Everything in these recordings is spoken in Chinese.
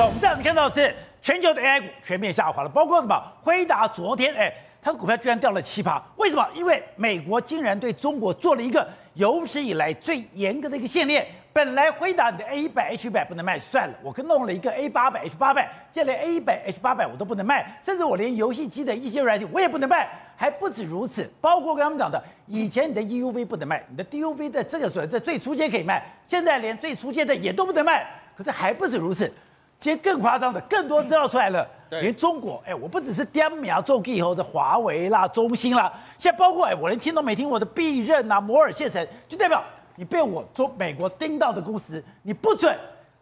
我们这样看到的是全球的 AI 股全面下滑了，包括什么？辉达昨天，哎，它的股票居然掉了七趴，为什么？因为美国竟然对中国做了一个有史以来最严格的一个限令。本来辉达你的 A 一百 H 一百不能卖，算了，我跟弄了一个 A 八百 H 八百，现在连 A 一百 H 八百我都不能卖，甚至我连游戏机的一些软体我也不能卖，还不止如此，包括跟他们讲的，以前你的 EUV 不能卖，你的 DUV 的这个所在最初阶可以卖，现在连最初阶的也都不能卖，可是还不止如此。今天更夸张的，更多资料出来了，连中国，哎，我不只是点名做以后的华为啦、中兴啦，现在包括哎，我连听都没听我的必任啊、摩尔县城，就代表你被我中美国盯到的公司，你不准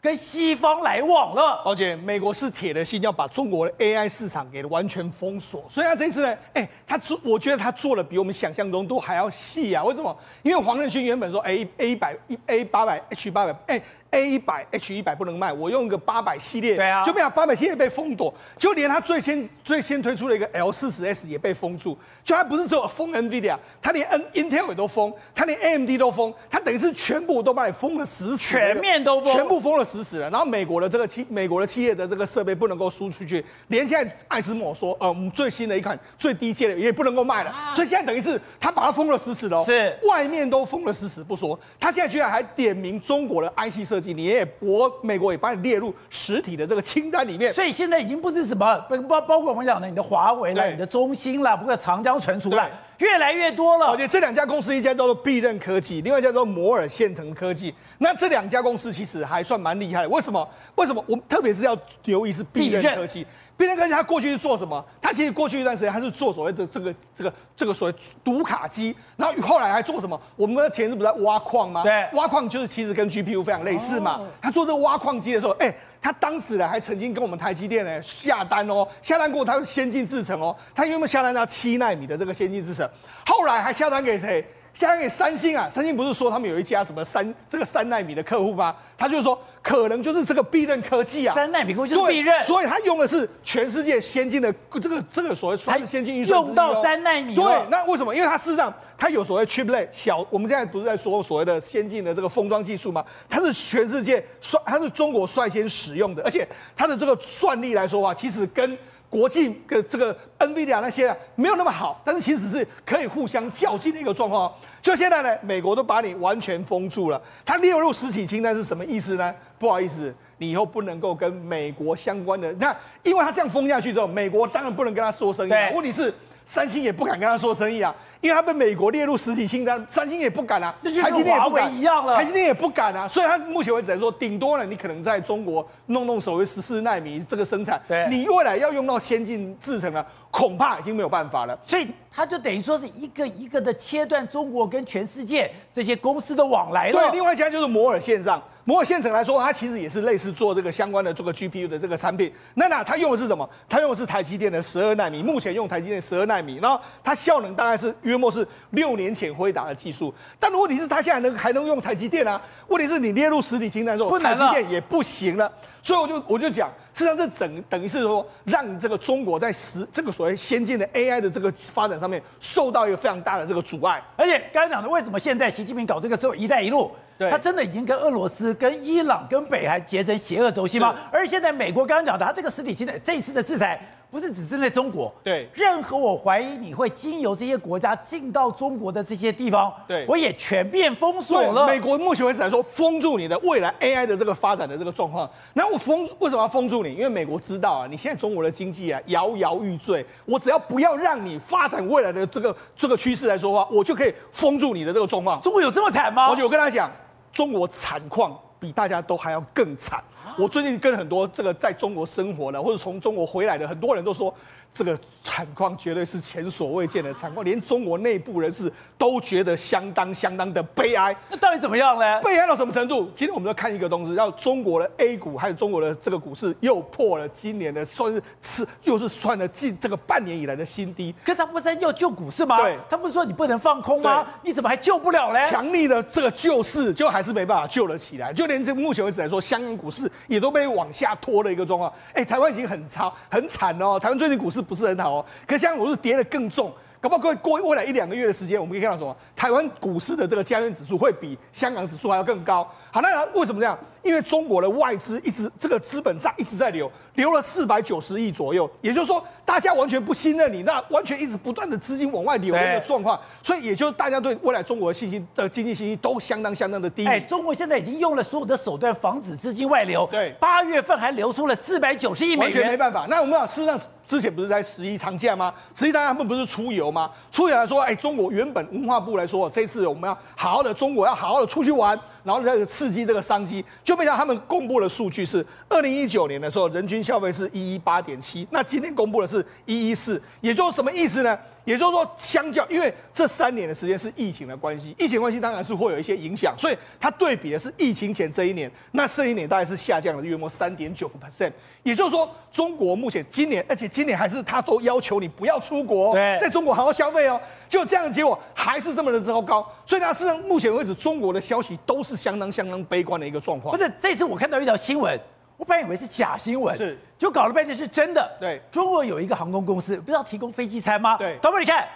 跟西方来往了。而且美国是铁了心要把中国的 AI 市场给完全封锁，所以他这次呢，哎，他做，我觉得他做的比我们想象中都还要细啊。为什么？因为黄仁勋原本说 A A 一百一 A 八百 H 八百，哎。A 一百 H 一百不能卖，我用一个八百系列，对啊，就没有八百系列被封堵，就连他最先最先推出的一个 L 四十 S 也被封住，就他不是只有封 NVIDIA，他连 N Intel 也都封，他连 AMD 都封，他等于是全部都把你封了死死，全面都封，全部封了死死了。然后美国的这个企美国的企业的这个设备不能够输出去，连现在艾斯摩说，呃，我们最新的一款最低阶的也不能够卖了，啊、所以现在等于是他把它封了死死的，是。外面都封了死死不说，他现在居然还点名中国的 IC 设计，你也我。美国也把你列入实体的这个清单里面，所以现在已经不是什么包包括我们讲的你的华为了，你的中兴了，不过长江存储了，越来越多了。而且这两家公司，一家叫做必任科技，另外一家叫做摩尔线程科技。那这两家公司其实还算蛮厉害的。为什么？为什么？我们特别是要留意是必任科技。必韧科技它过去是做什么？他其实过去一段时间它是做所谓的这个这个这个所谓读卡机，然后后来还做什么？我们的前是不是在挖矿吗？对，挖矿就是其实跟 GPU 非常类似嘛。他做这个挖矿机的时候，哎，他当时呢还曾经跟我们台积电呢下单哦，下单过他先进制程哦，他有没有下单到七纳米的这个先进制程？后来还下单给谁？下单给三星啊！三星不是说他们有一家什么三这个三纳米的客户吗？他就是说。可能就是这个必韧科技啊，三纳米科技就是必韧，所以它用的是全世界先进的这个这个所谓算是先进运算，用到三纳米。对，那为什么？因为它事实上它有所谓 chiplet 小，我们现在不是在说所谓的先进的这个封装技术吗？它是全世界率，它是中国率先使用的，而且它的这个算力来说的话，其实跟国际的这个 NVIDIA 那些啊没有那么好，但是其实是可以互相较劲的一个状况。就现在呢，美国都把你完全封住了，它列入实体清单是什么意思呢？不好意思，你以后不能够跟美国相关的。那因为他这样封下去之后，美国当然不能跟他说生意。问题是，三星也不敢跟他说生意啊，因为他被美国列入实体清单，三星也不敢啊。那就跟华为一样了，台积电也不敢啊。所以他目前为止来说，顶多呢，你可能在中国弄弄所谓十四纳米这个生产，你未来要用到先进制程了，恐怕已经没有办法了。所以他就等于说是一个一个的切断中国跟全世界这些公司的往来了。对，另外一家就是摩尔线上。摩尔线程来说，它其实也是类似做这个相关的这个 GPU 的这个产品。那那它用的是什么？它用的是台积电的十二纳米，目前用台积电十二纳米，然后它效能大概是约莫是六年前辉达的技术。但问题是，它现在能还能用台积电啊？问题是你列入实体清单之后，台积电也不行了。所以我就我就讲，实际上这整等于是说，让这个中国在实这个所谓先进的 AI 的这个发展上面受到一个非常大的这个阻碍。而且刚才讲的，为什么现在习近平搞这个做“一带一路”？他真的已经跟俄罗斯、跟伊朗、跟北韩结成邪恶轴心吗？是而现在美国刚刚讲的，他这个实体经济，这一次的制裁不是只针对中国，对，任何我怀疑你会经由这些国家进到中国的这些地方，对，我也全面封锁了。美国目前为止来说，封住你的未来 AI 的这个发展的这个状况。那我封为什么要封住你？因为美国知道啊，你现在中国的经济啊摇摇欲坠，我只要不要让你发展未来的这个这个趋势来说的话，我就可以封住你的这个状况。中国有这么惨吗？而且我就跟他讲。中国惨况比大家都还要更惨。我最近跟很多这个在中国生活的，或者从中国回来的很多人都说。这个惨况绝对是前所未见的惨况，连中国内部人士都觉得相当相当的悲哀。那到底怎么样呢？悲哀到什么程度？今天我们要看一个东西，让中国的 A 股，还有中国的这个股市又破了今年的算是次，又是算了近这个半年以来的新低。可他不是在要救股市吗？对，他不是说你不能放空吗？你怎么还救不了呢？强力的这个救市，就还是没办法救了起来。就连这目前为止来说，香港股市也都被往下拖了一个状况。哎，台湾已经很差很惨哦，台湾最近股市不是很好哦。可现在股市跌得更重，搞不好过过未来一两个月的时间，我们可以看到什么？台湾股市的这个加权指数会比香港指数还要更高。好，那为什么这样？因为中国的外资一直这个资本账一直在流，流了四百九十亿左右，也就是说大家完全不信任你，那完全一直不断的资金往外流的一个状况，所以也就是大家对未来中国的信心的经济信心都相当相当的低。哎，中国现在已经用了所有的手段防止资金外流，对，八月份还流出了四百九十亿美元，完全没办法。那我们讲，事实上之前不是在十一长假吗？十一长假他们不是出游吗？出游来说，哎，中国原本文化部来说，这次我们要好好的，中国要好好的出去玩。然后这个刺激这个商机，就没想到他们公布的数据是二零一九年的时候，人均消费是一一八点七，那今天公布的是一一四，也就是什么意思呢？也就是说，相较因为这三年的时间是疫情的关系，疫情关系当然是会有一些影响，所以它对比的是疫情前这一年，那这一年大概是下降了约莫三点九 percent。也就是说，中国目前今年，而且今年还是他都要求你不要出国，对，在中国好好消费哦。就这样的结果还是这么的糟糕，所以它，事实上目前为止，中国的消息都是相当相当悲观的一个状况。不是，这次我看到一条新闻，我本来以为是假新闻，是，就搞了半天是真的。对，中国有一个航空公司，不是要提供飞机餐吗？对，导播你看，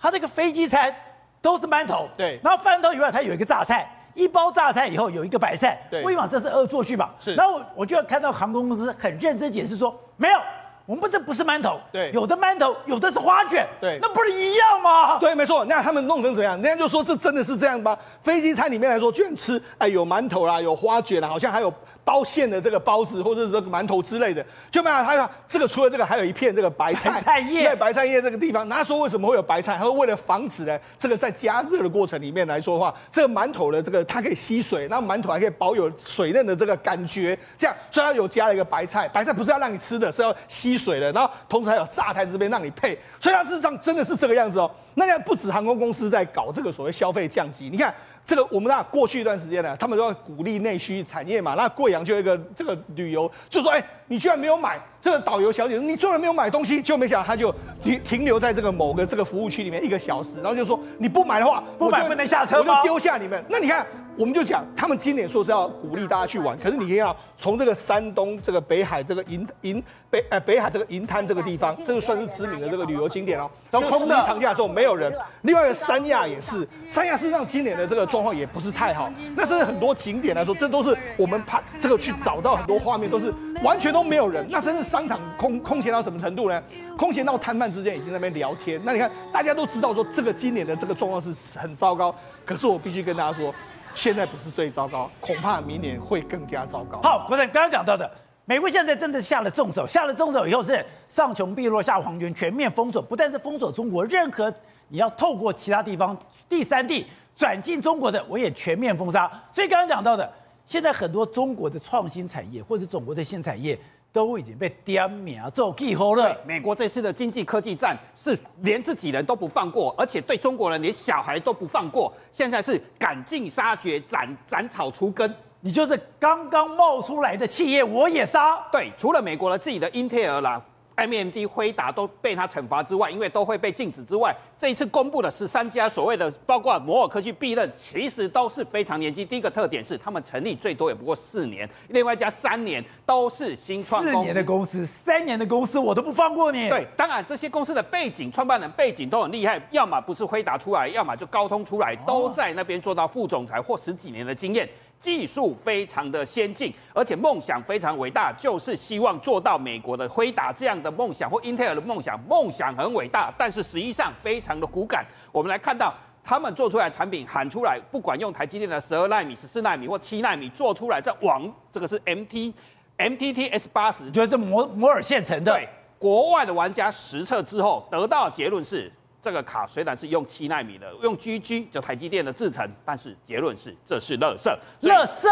他那个飞机餐都是馒头，对，然后饭头以外，它有一个榨菜。一包榨菜以后有一个白菜，对，我以往这是恶作剧吧？是。然后我就要看到航空公司很认真解释说，没有，我们不这不是馒头，对，有的馒头有的是花卷，对，那不是一样吗？对，没错。那他们弄成怎样？人家就说这真的是这样吗？飞机餐里面来说，居然吃哎有馒头啦，有花卷啦，好像还有。包馅的这个包子或者是这个馒头之类的，就没有他这个除了这个还有一片这个白菜，白菜叶在白菜叶这个地方。他说为什么会有白菜？他说为了防止呢，这个在加热的过程里面来说的话，这个馒头的这个它可以吸水，那馒头还可以保有水嫩的这个感觉。这样，所以他有加了一个白菜，白菜不是要让你吃的，是要吸水的。然后同时还有榨菜这边让你配，所以它事实上真的是这个样子哦。那现在不止航空公司在搞这个所谓消费降级，你看。这个我们那过去一段时间呢，他们都要鼓励内需产业嘛。那贵阳就一个这个旅游，就说：哎，你居然没有买这个导游小姐，你居然没有买东西，就没想到他就停停留在这个某个这个服务区里面一个小时，然后就说你不买的话，不买不能下车，我就丢下你们。那你看。我们就讲，他们今年说是要鼓励大家去玩，可是你看到，从这个山东这个北海这个银银北呃北海这个银滩这个地方，这个算是知名的这个旅游景点哦。都空的。长假的时候没有人。另外一个三亚也是，三亚事实上今年的这个状况也不是太好。那甚至很多景点来说，这都是我们拍这个去找到很多画面，都是完全都没有人。那甚至商场空空闲到什么程度呢？空闲到摊贩之间已经在那边聊天。那你看，大家都知道说这个今年的这个状况是很糟糕。可是我必须跟大家说。现在不是最糟糕，恐怕明年会更加糟糕。好，国正刚刚讲到的，美国现在真的下了重手，下了重手以后是上穷碧落下黄泉，全面封锁，不但是封锁中国，任何你要透过其他地方第三地转进中国的，我也全面封杀。所以刚刚讲到的，现在很多中国的创新产业或者中国的新产业。都已经被点名做记号了。美国这次的经济科技战是连自己人都不放过，而且对中国人连小孩都不放过。现在是赶尽杀绝，斩斩草除根。你就是刚刚冒出来的企业，我也杀。对，除了美国的自己的英特尔啦。AMD、辉达都被他惩罚之外，因为都会被禁止之外，这一次公布的十三家所谓的，包括摩尔科技、必任，其实都是非常年轻。第一个特点是，他们成立最多也不过四年，另外一家三年都是新创公司。四年的公司，三年的公司，我都不放过你。对，当然这些公司的背景、创办人背景都很厉害，要么不是辉达出来，要么就高通出来，都在那边做到副总裁或十几年的经验。技术非常的先进，而且梦想非常伟大，就是希望做到美国的辉达这样的梦想或英特尔的梦想。梦想很伟大，但是实际上非常的骨感。我们来看到他们做出来的产品喊出来，不管用台积电的十二纳米、十四纳米或七纳米做出来，这网这个是 MT MTT S 八十，觉得是摩摩尔线程的。对，国外的玩家实测之后得到的结论是。这个卡虽然是用七纳米的，用 GG 就台积电的制程，但是结论是这是垃圾。垃圾，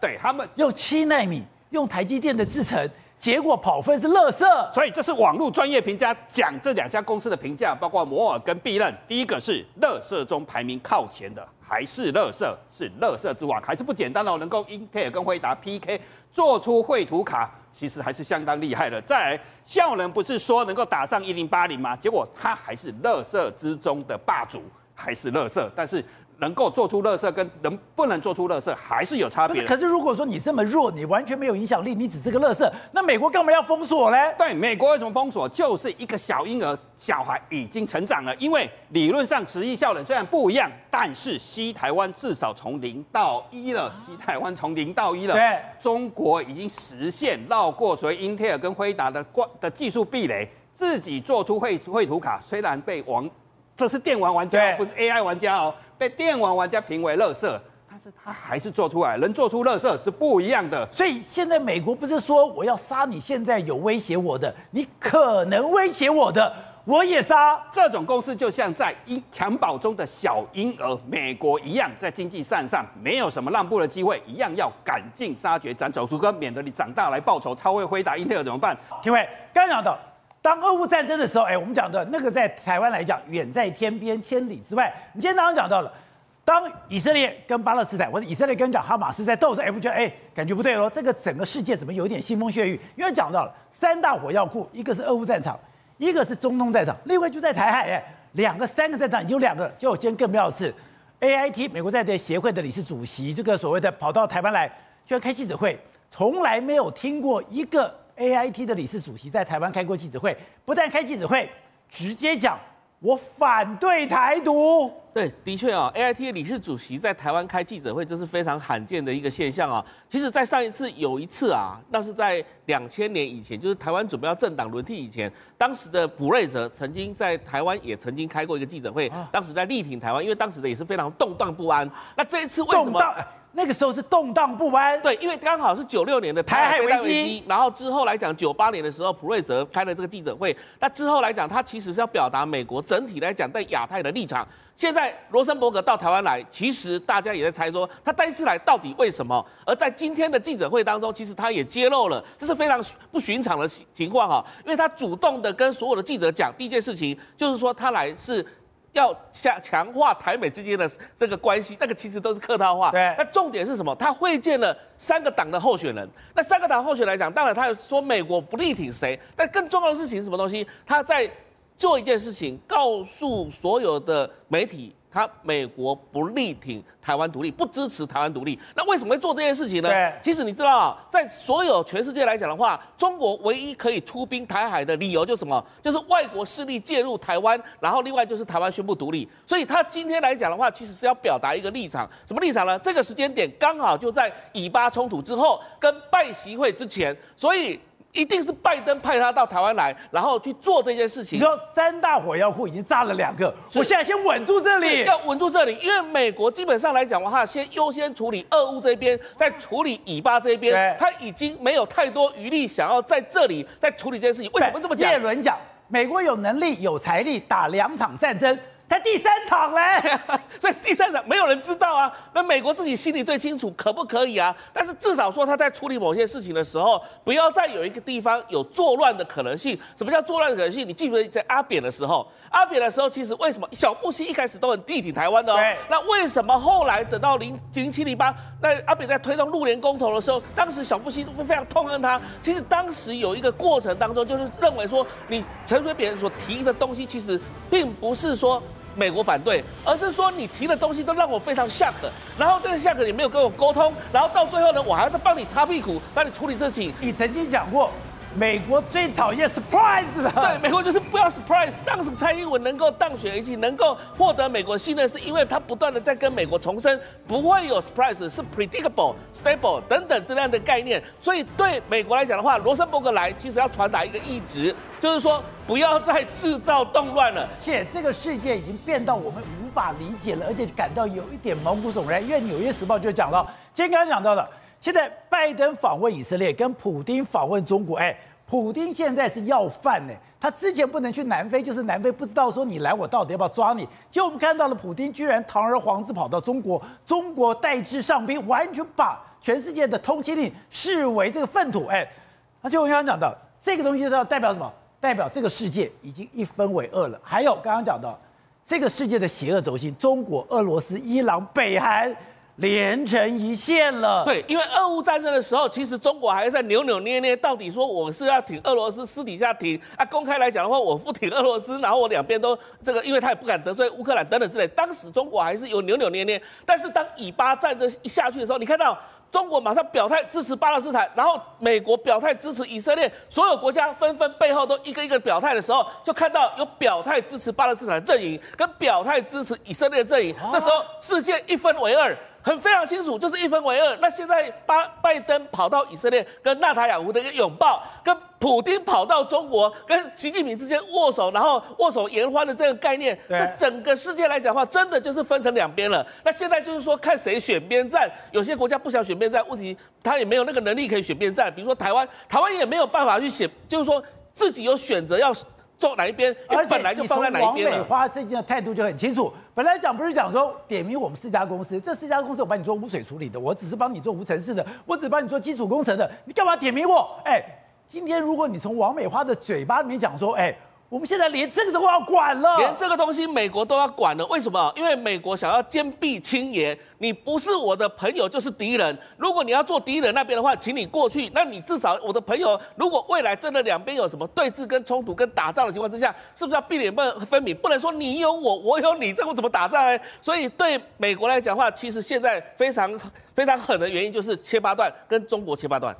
对他们用七纳米，用台积电的制程，结果跑分是垃圾。所以这是网络专业评价讲这两家公司的评价，包括摩尔跟必任。第一个是垃圾中排名靠前的，还是垃圾，是垃圾之王，还是不简单哦，能够英特尔跟辉达 PK 做出绘图卡。其实还是相当厉害的。再来，效能不是说能够打上一零八零吗？结果他还是垃圾之中的霸主，还是垃圾。但是能够做出乐色跟能不能做出乐色还是有差别。可是如果说你这么弱，你完全没有影响力，你只是个乐色，那美国干嘛要封锁呢？对，美国为什么封锁？就是一个小婴儿，小孩已经成长了，因为理论上十亿效能虽然不一样，但是西台湾至少从零到一了，西台湾从零到一了。对，中国已经实现绕过所谓英特尔跟辉达的关的技术壁垒，自己做出绘绘图卡，虽然被王。这是电玩玩家，不是 AI 玩家哦。被电玩玩家评为垃圾，但是他还是做出来，能做出垃圾是不一样的。所以现在美国不是说我要杀你，现在有威胁我的，你可能威胁我的，我也杀。这种公司就像在婴襁褓中的小婴儿，美国一样，在经济战上没有什么让步的机会，一样要赶尽杀绝，斩草除根，免得你长大来报仇，超会回答、英特尔怎么办？各位刚讲到。当俄乌战争的时候，哎，我们讲的那个在台湾来讲，远在天边千里之外。你今天早上讲到了，当以色列跟巴勒斯坦，或者以色列跟讲哈马斯在斗时，哎，不觉得哎，感觉不对喽？这个整个世界怎么有点腥风血雨？因为讲到了三大火药库，一个是俄乌战场，一个是中东战场，另外就在台海，哎，两个、三个战场，有两个。就今天更妙的是，AIT 美国在地协会的理事主席，这个所谓的跑到台湾来，居然开记者会，从来没有听过一个。A I T 的理事主席在台湾开过记者会，不但开记者会，直接讲我反对台独。对，的确啊，A I T 的理事主席在台湾开记者会，这是非常罕见的一个现象啊。其实，在上一次有一次啊，那是在两千年以前，就是台湾准备要政党轮替以前，当时的普瑞哲曾经在台湾也曾经开过一个记者会，当时在力挺台湾，因为当时的也是非常动荡不安。那这一次为什么？那个时候是动荡不安，对，因为刚好是九六年的台海危机，然后之后来讲，九八年的时候，普瑞泽开了这个记者会，那之后来讲，他其实是要表达美国整体来讲在亚太的立场。现在罗森伯格到台湾来，其实大家也在猜说，他第一次来到底为什么？而在今天的记者会当中，其实他也揭露了，这是非常不寻常的情况哈，因为他主动的跟所有的记者讲，第一件事情就是说他来是。要强强化台美之间的这个关系，那个其实都是客套话。对，那重点是什么？他会见了三个党的候选人。那三个党候选人来讲，当然他说美国不力挺谁，但更重要的事情是什么东西？他在做一件事情，告诉所有的媒体。他美国不力挺台湾独立，不支持台湾独立，那为什么会做这件事情呢？对，其实你知道，在所有全世界来讲的话，中国唯一可以出兵台海的理由就是什么？就是外国势力介入台湾，然后另外就是台湾宣布独立。所以他今天来讲的话，其实是要表达一个立场，什么立场呢？这个时间点刚好就在以巴冲突之后，跟拜习会之前，所以。一定是拜登派他到台湾来，然后去做这件事情。你说三大火药库已经炸了两个，我现在先稳住这里，要稳住这里，因为美国基本上来讲的话，先优先处理俄乌这边，再处理以巴这边，他已经没有太多余力想要在这里再处理这件事情。为什么这么讲？叶伦讲，美国有能力、有财力打两场战争。他第三场嘞，所以第三场没有人知道啊。那美国自己心里最清楚，可不可以啊？但是至少说他在处理某些事情的时候，不要再有一个地方有作乱的可能性。什么叫作乱的可能性？你记不记得在阿扁的时候？阿扁的时候，其实为什么小布希一开始都很力挺台湾的哦？那为什么后来等到零零七零八，那阿扁在推动陆联公投的时候，当时小布希都非常痛恨他。其实当时有一个过程当中，就是认为说，你陈水扁所提的东西，其实并不是说。美国反对，而是说你提的东西都让我非常下克然后这个 shock 你没有跟我沟通，然后到最后呢，我还要再帮你擦屁股，帮你处理事情。你曾经讲过。美国最讨厌 surprise 了，对，美国就是不要 surprise。当时蔡英文能够当选，以及能够获得美国信任，是因为他不断的在跟美国重申，不会有 surprise，是 predictable、stable 等等这样的概念。所以对美国来讲的话，罗森伯格来其实要传达一个意志，就是说不要再制造动乱了。且这个世界已经变到我们无法理解了，而且感到有一点毛骨悚然。因为《纽约时报》就讲到，今天刚刚讲到的。现在拜登访问以色列，跟普丁访问中国，哎，普丁现在是要饭呢。他之前不能去南非，就是南非不知道说你来，我到底要不要抓你。结果我们看到了，普丁居然堂而皇之跑到中国，中国代之上宾，完全把全世界的通缉令视为这个粪土，哎。而且我刚刚讲到这个东西，就要代表什么？代表这个世界已经一分为二了。还有刚刚讲到这个世界的邪恶轴心，中国、俄罗斯、伊朗、北韩。连成一线了。对，因为俄乌战争的时候，其实中国还在扭扭捏捏，到底说我是要挺俄罗斯，私底下挺啊，公开来讲的话，我不挺俄罗斯，然后我两边都这个，因为他也不敢得罪乌克兰等等之类。当时中国还是有扭扭捏捏，但是当以巴战争一下去的时候，你看到。中国马上表态支持巴勒斯坦，然后美国表态支持以色列，所有国家纷纷背后都一个一个表态的时候，就看到有表态支持巴勒斯坦阵营跟表态支持以色列阵营，这时候世界一分为二。很非常清楚，就是一分为二。那现在巴拜登跑到以色列跟纳塔雅胡的一个拥抱，跟普丁跑到中国跟习近平之间握手，然后握手言欢的这个概念，在整个世界来讲的话，真的就是分成两边了。那现在就是说看谁选边站，有些国家不想选边站，问题他也没有那个能力可以选边站。比如说台湾，台湾也没有办法去选，就是说自己有选择要。坐哪一边？而本来就放在哪一边了。王美花最近的态度就很清楚。本来讲不是讲说点名我们四家公司，这四家公司我帮你做污水处理的，我只是帮你做无尘室的，我只帮你做基础工程的，你干嘛点名我？哎，今天如果你从王美花的嘴巴里面讲说，哎。我们现在连这个都要管了，连这个东西美国都要管了。为什么？因为美国想要坚壁清野，你不是我的朋友就是敌人。如果你要做敌人那边的话，请你过去。那你至少我的朋友，如果未来真的两边有什么对峙跟冲突跟打仗的情况之下，是不是要避免不分明？不能说你有我，我有你，这我怎么打仗呢？所以对美国来讲的话，其实现在非常非常狠的原因就是切八段，跟中国切八段。